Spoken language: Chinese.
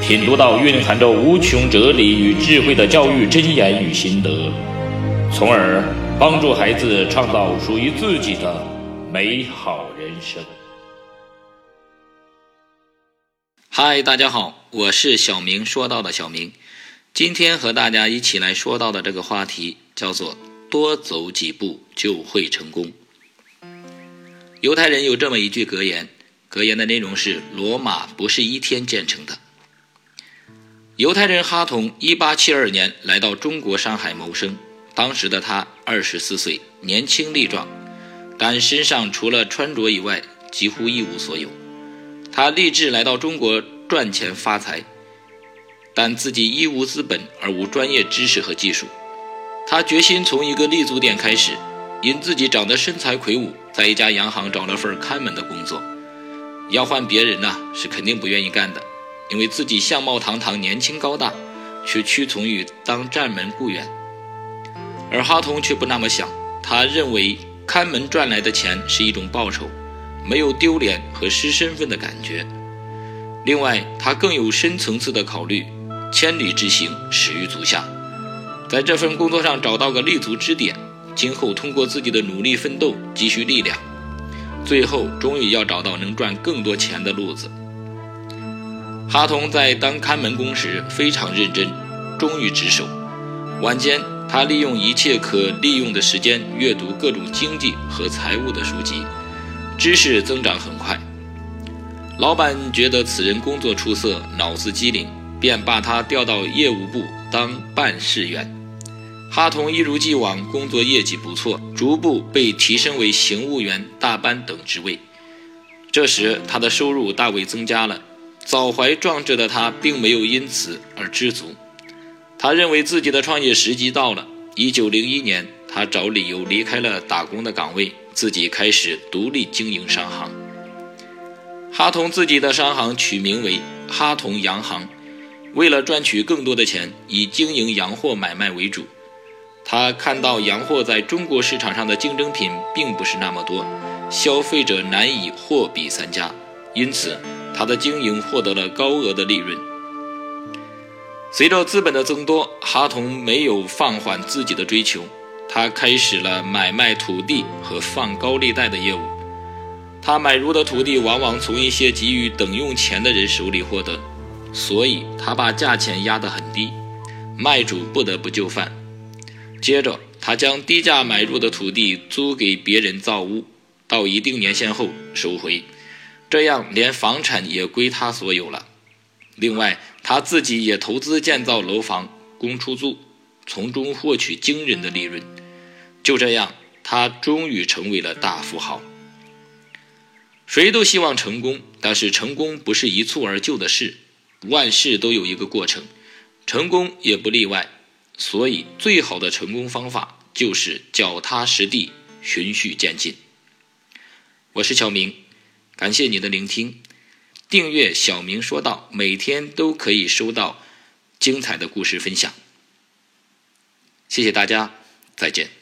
品读到蕴含着无穷哲理与智慧的教育箴言与心得，从而帮助孩子创造属于自己的美好人生。嗨，大家好，我是小明说到的小明。今天和大家一起来说到的这个话题叫做“多走几步就会成功”。犹太人有这么一句格言，格言的内容是：“罗马不是一天建成的。”犹太人哈同1872年来到中国上海谋生，当时的他24岁，年轻力壮，但身上除了穿着以外几乎一无所有。他立志来到中国赚钱发财。但自己一无资本，而无专业知识和技术。他决心从一个立足点开始，因自己长得身材魁梧，在一家洋行找了份看门的工作。要换别人呢，是肯定不愿意干的，因为自己相貌堂堂、年轻高大，却屈从于当站门雇员。而哈同却不那么想，他认为看门赚来的钱是一种报酬，没有丢脸和失身份的感觉。另外，他更有深层次的考虑。千里之行，始于足下。在这份工作上找到个立足之点，今后通过自己的努力奋斗，积蓄力量，最后终于要找到能赚更多钱的路子。哈同在当看门工时非常认真，忠于职守。晚间，他利用一切可利用的时间阅读各种经济和财务的书籍，知识增长很快。老板觉得此人工作出色，脑子机灵。便把他调到业务部当办事员。哈同一如既往工作业绩不错，逐步被提升为行务员、大班等职位。这时他的收入大为增加了。早怀壮志的他并没有因此而知足，他认为自己的创业时机到了。一九零一年，他找理由离开了打工的岗位，自己开始独立经营商行。哈同自己的商行取名为哈同洋行。为了赚取更多的钱，以经营洋货买卖为主。他看到洋货在中国市场上的竞争品并不是那么多，消费者难以货比三家，因此他的经营获得了高额的利润。随着资本的增多，哈同没有放缓自己的追求，他开始了买卖土地和放高利贷的业务。他买入的土地往往从一些急于等用钱的人手里获得。所以他把价钱压得很低，卖主不得不就范。接着，他将低价买入的土地租给别人造屋，到一定年限后收回，这样连房产也归他所有了。另外，他自己也投资建造楼房供出租，从中获取惊人的利润。就这样，他终于成为了大富豪。谁都希望成功，但是成功不是一蹴而就的事。万事都有一个过程，成功也不例外。所以，最好的成功方法就是脚踏实地、循序渐进。我是小明，感谢你的聆听。订阅小明说道，每天都可以收到精彩的故事分享。谢谢大家，再见。